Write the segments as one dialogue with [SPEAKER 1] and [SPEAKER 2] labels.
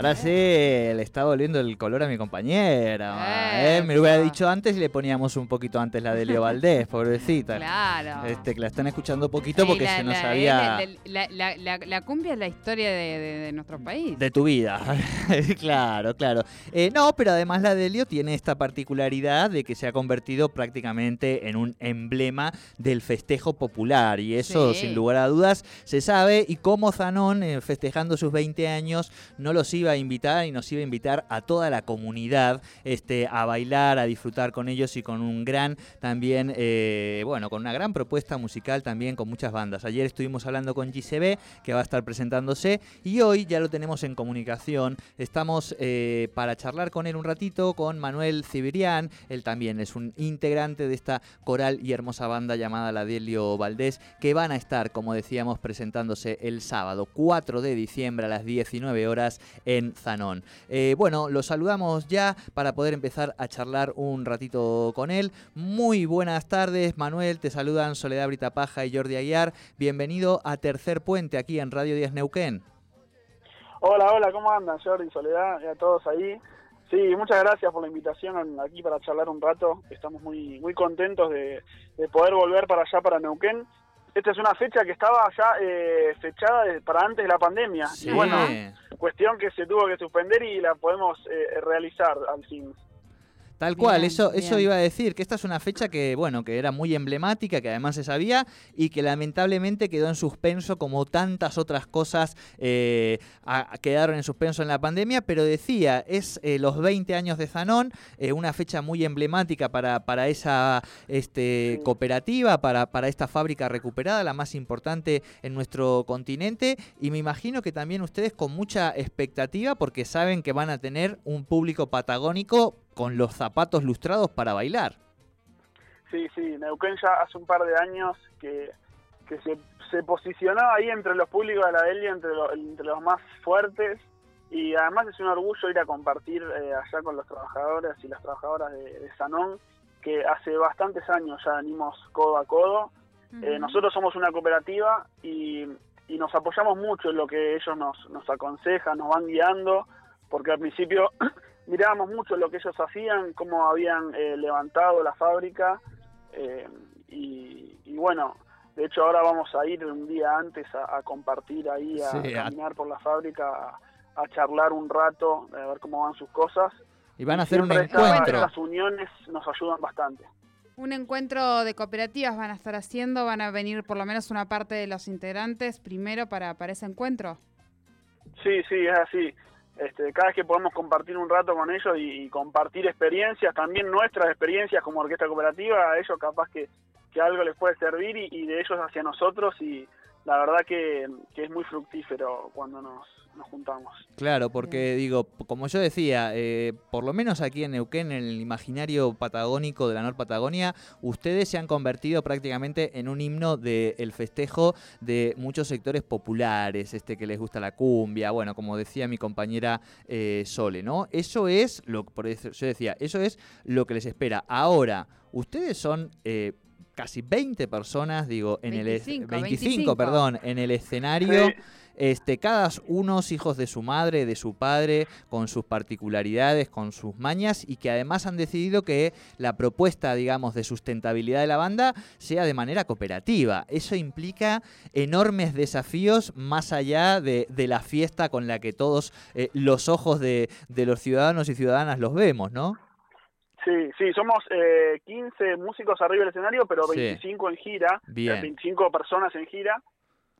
[SPEAKER 1] Ahora sí, le está volviendo el color a mi compañera. ¿eh? Me lo hubiera dicho antes y le poníamos un poquito antes la de Leo Valdés, pobrecita.
[SPEAKER 2] Claro.
[SPEAKER 1] Este, que la están escuchando poquito porque
[SPEAKER 2] la-
[SPEAKER 1] se nos
[SPEAKER 2] la-
[SPEAKER 1] había...
[SPEAKER 2] La, la- la- la cumbia es la historia de, de- de nuestro país.
[SPEAKER 1] De tu vida, claro, claro. Eh, no, pero además la de Leo tiene esta particularidad de que se ha convertido prácticamente en un emblema del festejo popular y eso
[SPEAKER 2] Sí.
[SPEAKER 1] sin lugar a dudas se sabe y como Zanón eh, festejando sus 20 años no los iba a invitar y nos iba a invitar a toda la comunidad este, a bailar, a disfrutar con ellos y con un gran también, eh, bueno, con una gran propuesta musical también con muchas bandas. Ayer estuvimos hablando con GCB que va a estar presentándose y hoy ya lo tenemos en comunicación. Estamos eh, para charlar con él un ratito con Manuel Cibirián, él también es un integrante de esta coral y hermosa banda llamada La Delio Valdés, que van a estar, como decíamos, presentándose el sábado 4 de diciembre a las 19 horas Zanón. Eh, bueno, lo saludamos ya para poder empezar a charlar un ratito con él. Muy buenas tardes, Manuel, te saludan Soledad Brita Paja y Jordi Aguiar. Bienvenido a Tercer Puente aquí en Radio 10 Neuquén.
[SPEAKER 3] Hola, hola, ¿cómo andan? Jordi, Soledad y a todos ahí. Sí, muchas gracias por la invitación aquí para charlar un rato. Estamos muy muy contentos de, de poder volver para allá, para Neuquén. Esta es una fecha que estaba ya eh, fechada de- para antes de la pandemia.
[SPEAKER 1] Sí.
[SPEAKER 3] Y bueno, cuestión que se tuvo que suspender y la podemos eh, realizar al fin.
[SPEAKER 1] Tal cual,
[SPEAKER 2] Bien,
[SPEAKER 1] eso, eso
[SPEAKER 2] bien.
[SPEAKER 1] iba a decir, que esta es una fecha que, bueno, que era muy emblemática, que además se sabía, y que lamentablemente quedó en suspenso como tantas otras cosas eh, a- quedaron en suspenso en la pandemia, pero decía, es eh, los 20 años de Zanón, eh, una fecha muy emblemática para, para esa este, cooperativa, para, para esta fábrica recuperada, la más importante en nuestro continente, y me imagino que también ustedes con mucha expectativa, porque saben que van a tener un público patagónico con los zapatos lustrados para bailar.
[SPEAKER 3] Sí, sí, Neuquén ya hace un par de años que, que se, se posicionó ahí entre los públicos de la Delia, entre, lo- entre los más fuertes, y además es un orgullo ir a compartir eh, allá con los trabajadores y las trabajadoras de, de Sanón, que hace bastantes años ya venimos codo a codo. Eh, nosotros somos una cooperativa y, y nos apoyamos mucho en lo que ellos nos, nos aconsejan, nos van guiando, porque al principio mirábamos mucho lo que ellos hacían, cómo habían eh, levantado la fábrica eh, y, y bueno, de hecho ahora vamos a ir un día antes a, a compartir ahí, a
[SPEAKER 1] Sí, a-
[SPEAKER 3] caminar por la fábrica, a, a charlar un rato, a ver cómo van sus cosas.
[SPEAKER 1] Y van a hacer un
[SPEAKER 3] Siempre
[SPEAKER 1] encuentro.
[SPEAKER 3] Estas uniones nos ayudan bastante.
[SPEAKER 2] Un encuentro de cooperativas van a estar haciendo, van a venir por lo menos una parte de los integrantes primero para, para ese encuentro.
[SPEAKER 3] Sí, sí, es así. Este, cada vez que podemos compartir un rato con ellos y, compartir experiencias, también nuestras experiencias como orquesta cooperativa, a ellos capaz que, que algo les puede servir y, y de ellos hacia nosotros y la verdad que, que es muy fructífero cuando nos, nos juntamos.
[SPEAKER 1] Claro, porque digo, como yo decía, eh, por lo menos aquí en Neuquén, en el imaginario patagónico de la Nor Patagonia, ustedes se han convertido prácticamente en un himno del festejo de muchos sectores populares, este que les gusta la cumbia, bueno, como decía mi compañera eh, Sole, ¿no? Eso es lo por eso yo decía, eso es lo que les espera. Ahora, ustedes son eh, casi 20 personas, digo, en el es-
[SPEAKER 2] 25,
[SPEAKER 1] 25,
[SPEAKER 2] 25.
[SPEAKER 1] perdón, en el escenario.
[SPEAKER 3] Sí.
[SPEAKER 1] Este, cada unos hijos de su madre, de su padre, con sus particularidades, con sus mañas, y que además han decidido que la propuesta, digamos, de sustentabilidad de la banda sea de manera cooperativa. Eso implica enormes desafíos más allá de, de la fiesta con la que todos eh, los ojos de, de los ciudadanos y ciudadanas los vemos, ¿no?
[SPEAKER 3] Sí, sí, somos eh, 15 músicos arriba del escenario, pero
[SPEAKER 1] Sí.
[SPEAKER 3] 25 en gira,
[SPEAKER 1] Bien.
[SPEAKER 3] o sea, 25 personas en gira.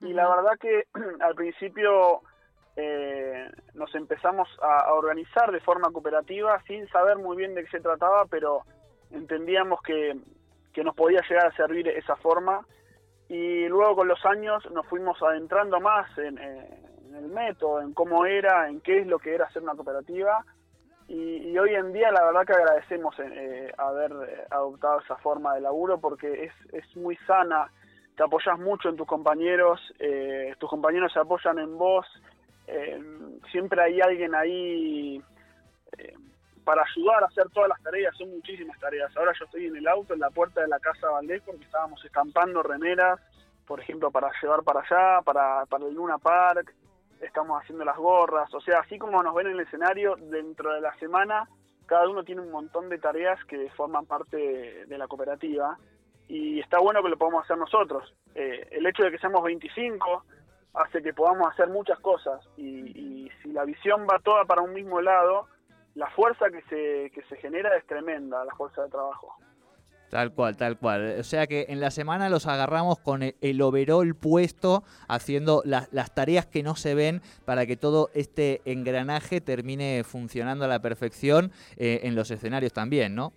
[SPEAKER 3] Y la verdad que al principio eh, nos empezamos a, a organizar de forma cooperativa sin saber muy bien de qué se trataba, pero entendíamos que, que nos podía llegar a servir esa forma. Y luego con los años nos fuimos adentrando más en, eh, el método, en cómo era, en qué es lo que era hacer una cooperativa. Y, hoy en día la verdad que agradecemos eh, haber eh, adoptado esa forma de laburo porque es, es muy sana, te apoyas mucho en tus compañeros, eh, tus compañeros se apoyan en vos, siempre hay alguien ahí para ayudar a hacer todas las tareas, son muchísimas tareas. Ahora yo estoy en el auto, en la puerta de la casa Valdés, porque estábamos estampando remeras, por ejemplo, para llevar para allá, para, para el Luna Park, estamos haciendo las gorras, o sea, así como nos ven en el escenario, dentro de la semana, cada uno tiene un montón de tareas que forman parte de la cooperativa y está bueno que lo podamos hacer nosotros. Eh, el hecho de que seamos 25 hace que podamos hacer muchas cosas y, y si la visión va toda para un mismo lado, la fuerza que se, que se genera es tremenda, la fuerza de trabajo.
[SPEAKER 1] Tal cual, tal cual. O sea que en la semana los agarramos con el, overall puesto, haciendo las tareas que no se ven para que todo este engranaje termine funcionando a la perfección eh, en los escenarios también, ¿no?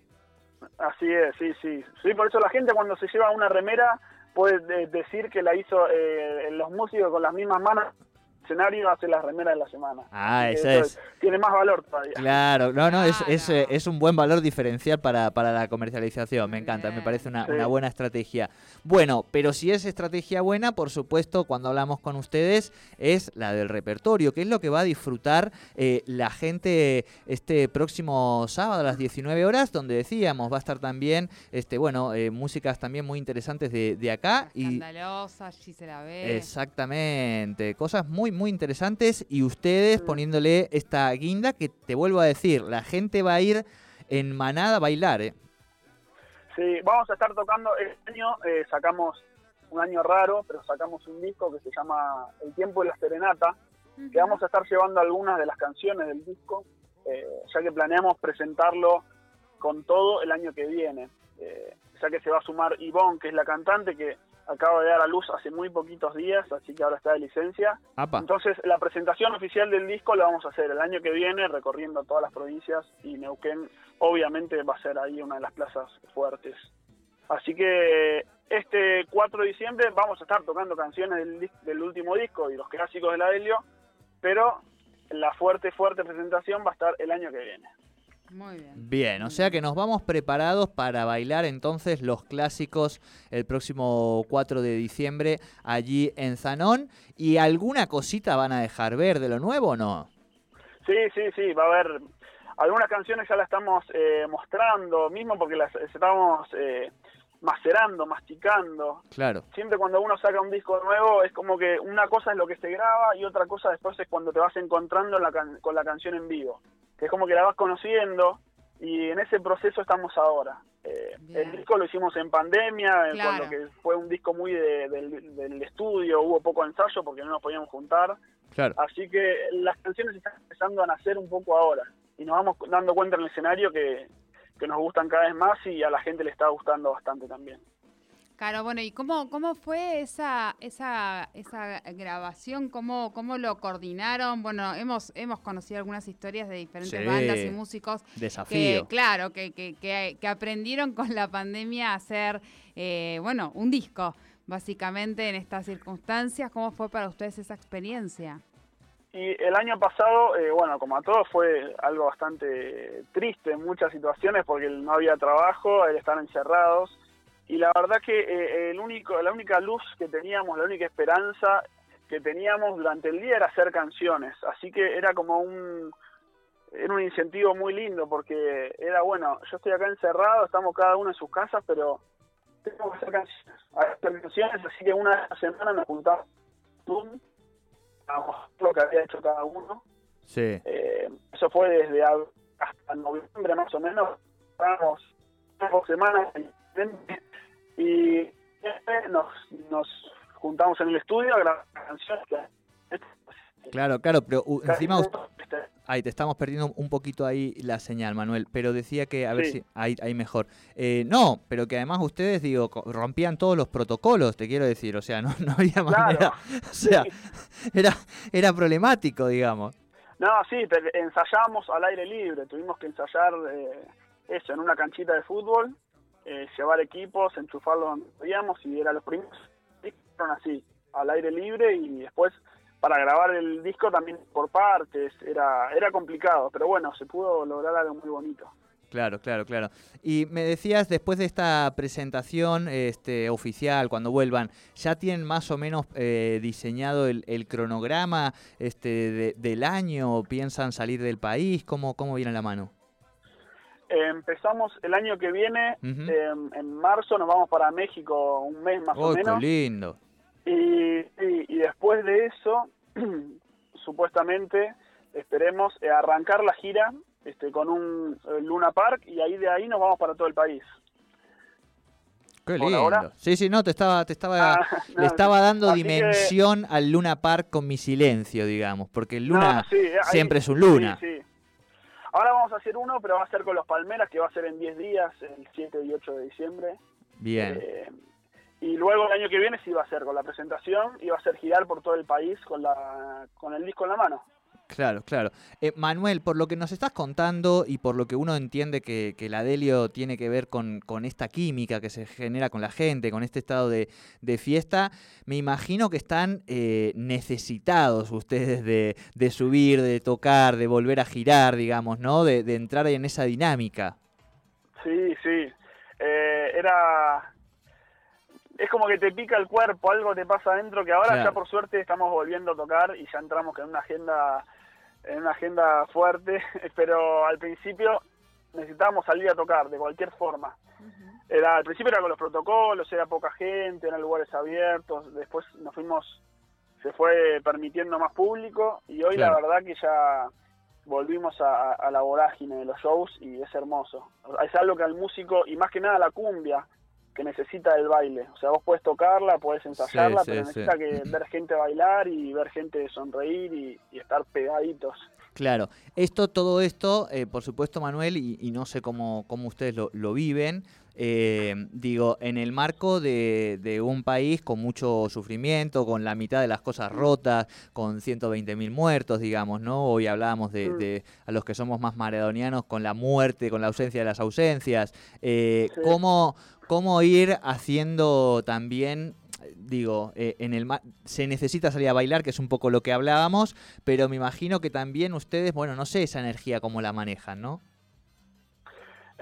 [SPEAKER 3] Así es, sí, sí. Sí, por eso la gente cuando se lleva una remera puede decir que la hizo eh, los músicos con las mismas manos escenario hace las remeras de la semana.
[SPEAKER 1] Ah, esa es.
[SPEAKER 3] Tiene más valor todavía.
[SPEAKER 1] Claro, no, no, es, es, eh, es, un buen valor diferencial para, para la comercialización. Me encanta, me parece una, una, buena estrategia. Bueno, pero si es estrategia buena, por supuesto, cuando hablamos con ustedes, es la del repertorio, que es lo que va a disfrutar eh, la gente este próximo sábado a las 19 horas, donde decíamos, va a estar también, este bueno, eh, músicas también muy interesantes de, de acá.
[SPEAKER 2] Escandalosa, y, se la ve.
[SPEAKER 1] Exactamente, cosas muy muy interesantes y ustedes poniéndole esta guinda que te vuelvo a decir, la gente va a ir en manada a bailar. ¿eh?
[SPEAKER 3] Sí, vamos a estar tocando este año, eh, sacamos un año raro, pero sacamos un disco que se llama El tiempo de la serenata, que vamos a estar llevando algunas de las canciones del disco, eh, ya que planeamos presentarlo con todo el año que viene. Eh, ya que se va a sumar Ivonne, que es la cantante, que acaba de dar a luz hace muy poquitos días, así que ahora está de licencia. Entonces, la presentación oficial del disco la vamos a hacer el año que viene, recorriendo todas las provincias, y Neuquén obviamente va a ser ahí una de las plazas fuertes. Así que este 4 de diciembre vamos a estar tocando canciones del, del último disco y los clásicos de la Helio, pero la fuerte, fuerte presentación va a estar el año que viene.
[SPEAKER 1] Muy bien. Bien, o sea que nos vamos preparados para bailar entonces los clásicos el próximo 4 de diciembre allí en Zanón. ¿Y alguna cosita van a dejar ver de lo nuevo o no?
[SPEAKER 3] Sí, sí, sí, va a haber algunas canciones ya las estamos eh, mostrando, mismo porque las estamos eh, macerando, masticando.
[SPEAKER 1] Claro.
[SPEAKER 3] Siempre cuando uno saca un disco nuevo es como que una cosa es lo que se graba y otra cosa después es cuando te vas encontrando con la canción en vivo que es como que la vas conociendo y en ese proceso estamos ahora. Eh, el disco lo hicimos en pandemia, cuando que fue un disco muy del, estudio, hubo poco ensayo porque no nos podíamos juntar.
[SPEAKER 1] Claro.
[SPEAKER 3] Así que las canciones están empezando a nacer un poco ahora y nos vamos dando cuenta en el escenario que, que nos gustan cada vez más y a la gente le está gustando bastante también.
[SPEAKER 2] Claro, bueno, ¿y cómo, cómo fue esa, esa, esa grabación? ¿Cómo, ¿Cómo lo coordinaron? Bueno, hemos, hemos conocido algunas historias de diferentes bandas y músicos.
[SPEAKER 1] Desafío.
[SPEAKER 2] Que, claro, que, que, que, aprendieron con la pandemia a hacer, eh, bueno, un disco, básicamente en estas circunstancias. ¿Cómo fue para ustedes esa experiencia?
[SPEAKER 3] Y el año pasado, eh, bueno, como a todos, fue algo bastante triste en muchas situaciones porque no había trabajo, estar encerrados y la verdad que eh, el único, la única luz que teníamos, la única esperanza que teníamos durante el día era hacer canciones, así que era como un era un incentivo muy lindo porque era bueno, yo estoy acá encerrado, estamos cada uno en sus casas, pero tengo que hacer canciones, hacer canciones, así que una semana nos juntamos lo que había hecho cada uno.
[SPEAKER 1] Sí.
[SPEAKER 3] Eh, eso fue desde hasta noviembre más o menos, estábamos dos semanas y nos, nos juntamos en el estudio a grabar canciones.
[SPEAKER 1] Claro, claro, pero encima ahí te estamos perdiendo un poquito ahí la señal, Manuel, pero decía que, a ver si ahí, ahí mejor. Eh, no, pero que además ustedes, digo, rompían todos los protocolos, te quiero decir, o sea, no, no había manera, o sea, era, era problemático, digamos.
[SPEAKER 3] No, sí, ensayamos al aire libre, tuvimos que ensayar eh, eso, en una canchita de fútbol, eh, llevar equipos, enchufarlos donde podíamos y era los primeros fueron así, al aire libre y después para grabar el disco también por partes, era, era complicado, pero bueno, se pudo lograr algo muy bonito.
[SPEAKER 1] Claro, claro, claro. Y me decías, después de esta presentación este, oficial, cuando vuelvan, ¿ya tienen más o menos eh, diseñado el, cronograma este, del año? ¿Piensan salir del país? ¿Cómo, cómo viene la mano?
[SPEAKER 3] Empezamos el año que viene, em, en marzo nos vamos para México un mes más o menos.
[SPEAKER 1] qué lindo!
[SPEAKER 3] Y, y, después de eso, supuestamente, esperemos eh, arrancar la gira este, con un eh, Luna Park y ahí de ahí nos vamos para todo el país.
[SPEAKER 1] Qué lindo. Sí, sí, no, te estaba, te estaba, ah, le estaba dando dimensión al Luna Park con mi silencio, digamos, porque el Luna siempre es un Luna.
[SPEAKER 3] Sí, Ahora vamos a hacer uno, pero va a ser con los Palmeras, que va a ser en 10 días, el 7 y 8 de diciembre.
[SPEAKER 1] Bien. Eh,
[SPEAKER 3] y luego el año que viene sí va a ser con la presentación y va a ser girar por todo el país con, la, con el disco en la mano.
[SPEAKER 1] Claro, claro. Eh, Manuel, por lo que nos estás contando y por lo que uno entiende que, que la Delio tiene que ver con, esta química que se genera con la gente, con este estado de, fiesta, me imagino que están eh, necesitados ustedes de, subir, de tocar, de volver a girar, digamos, ¿no? De, entrar en esa dinámica.
[SPEAKER 3] Sí, sí. Eh, era es como que te pica el cuerpo, algo te pasa adentro que ahora ya por suerte estamos volviendo a tocar y ya entramos en una agenda en una agenda fuerte, pero al principio necesitábamos salir a tocar de cualquier forma. Era al principio era con los protocolos, era poca gente, eran lugares abiertos, después nos fuimos se fue permitiendo más público y hoy la verdad que ya volvimos a, a, la vorágine de los shows y es hermoso. Es algo que al músico, y más que nada la cumbia, que necesita el baile. O sea, vos puedes tocarla, puedes ensayarla, pero necesita que ver gente bailar y ver gente sonreír y, estar pegaditos.
[SPEAKER 1] Claro, esto, todo esto, eh, por supuesto, Manuel, y, no sé cómo, cómo ustedes lo, lo viven, eh, digo, en el marco de, un país con mucho sufrimiento, con la mitad de las cosas rotas, con 120.000 muertos, digamos, ¿no? Hoy hablábamos de, mm. a los que somos más maradonianos con la muerte, con la ausencia de las ausencias. Eh, ¿cómo, ¿Cómo ir haciendo también digo, eh, en el se necesita salir a bailar, que es un poco lo que hablábamos, pero me imagino que también ustedes, bueno, no sé esa energía cómo la manejan, ¿no?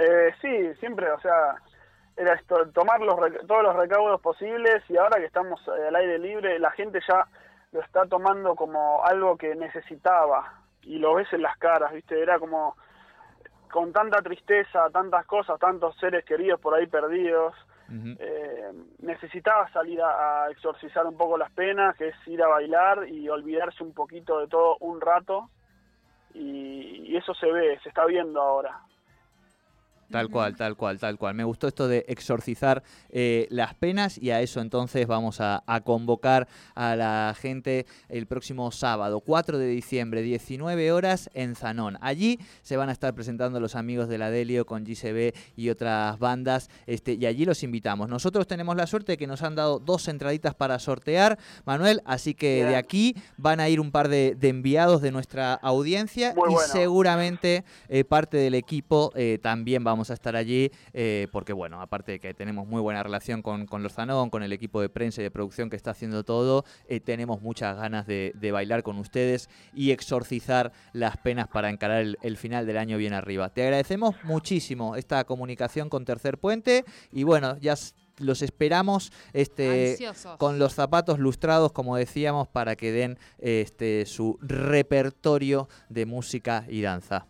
[SPEAKER 3] Eh, sí, siempre, o sea, era esto, tomar los, todos los recaudos posibles y ahora que estamos eh, al aire libre, la gente ya lo está tomando como algo que necesitaba y lo ves en las caras, ¿viste? Era como con tanta tristeza, tantas cosas, tantos seres queridos por ahí perdidos. Eh, necesitaba salir a, exorcizar un poco las penas, que es ir a bailar y olvidarse un poquito de todo un rato. y eso se ve, se está viendo ahora.
[SPEAKER 1] Tal cual, tal cual, tal cual. Me gustó esto de exorcizar eh, las penas y a eso entonces vamos a, convocar a la gente el próximo sábado, 4 de diciembre, 19 horas en Zanón. Allí se van a estar presentando los amigos de la Delio con GCB y otras bandas este, y allí los invitamos. Nosotros tenemos la suerte de que nos han dado dos entraditas para sortear, Manuel, así que de aquí van a ir un par de, enviados de nuestra audiencia y seguramente eh, parte del equipo eh, también vamos a estar allí eh, porque, bueno, aparte de que tenemos muy buena relación con, con los Zanón, con el equipo de prensa y de producción que está haciendo todo, eh, tenemos muchas ganas de, bailar con ustedes y exorcizar las penas para encarar el, final del año bien arriba. Te agradecemos muchísimo esta comunicación con Tercer Puente y, bueno, ya los esperamos este, con los zapatos lustrados, como decíamos, para que den este, su repertorio de música y danza.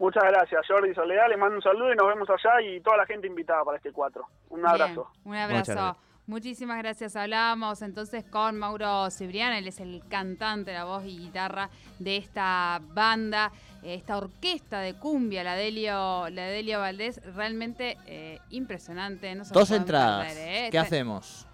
[SPEAKER 3] Muchas gracias, Jordi Soledad. Les mando un saludo y nos vemos allá y toda la gente invitada para este 4. Un abrazo.
[SPEAKER 2] un abrazo. Muchísimas gracias. Hablábamos entonces con Mauro Cibrián, él es el cantante, la voz y guitarra de esta banda, esta orquesta de cumbia, la Delio, la Delio Valdés, realmente eh, impresionante.
[SPEAKER 1] Dos entradas. ¿eh? ¿Qué hacemos?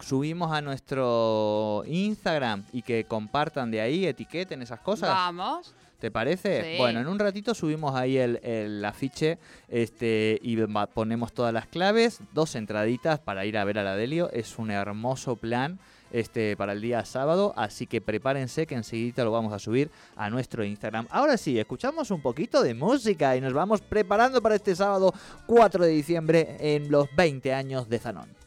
[SPEAKER 1] subimos a nuestro Instagram y que compartan de ahí, etiqueten esas cosas.
[SPEAKER 2] Vamos.
[SPEAKER 1] ¿Te parece? Bueno, en un ratito subimos ahí el, afiche este, y ponemos todas las claves, dos entraditas para ir a ver a la Delio. Es un hermoso plan este, para el día sábado, así que prepárense que enseguida lo vamos a subir a nuestro Instagram. Ahora sí, escuchamos un poquito de música y nos vamos preparando para este sábado 4 de diciembre en los 20 años de Zanón.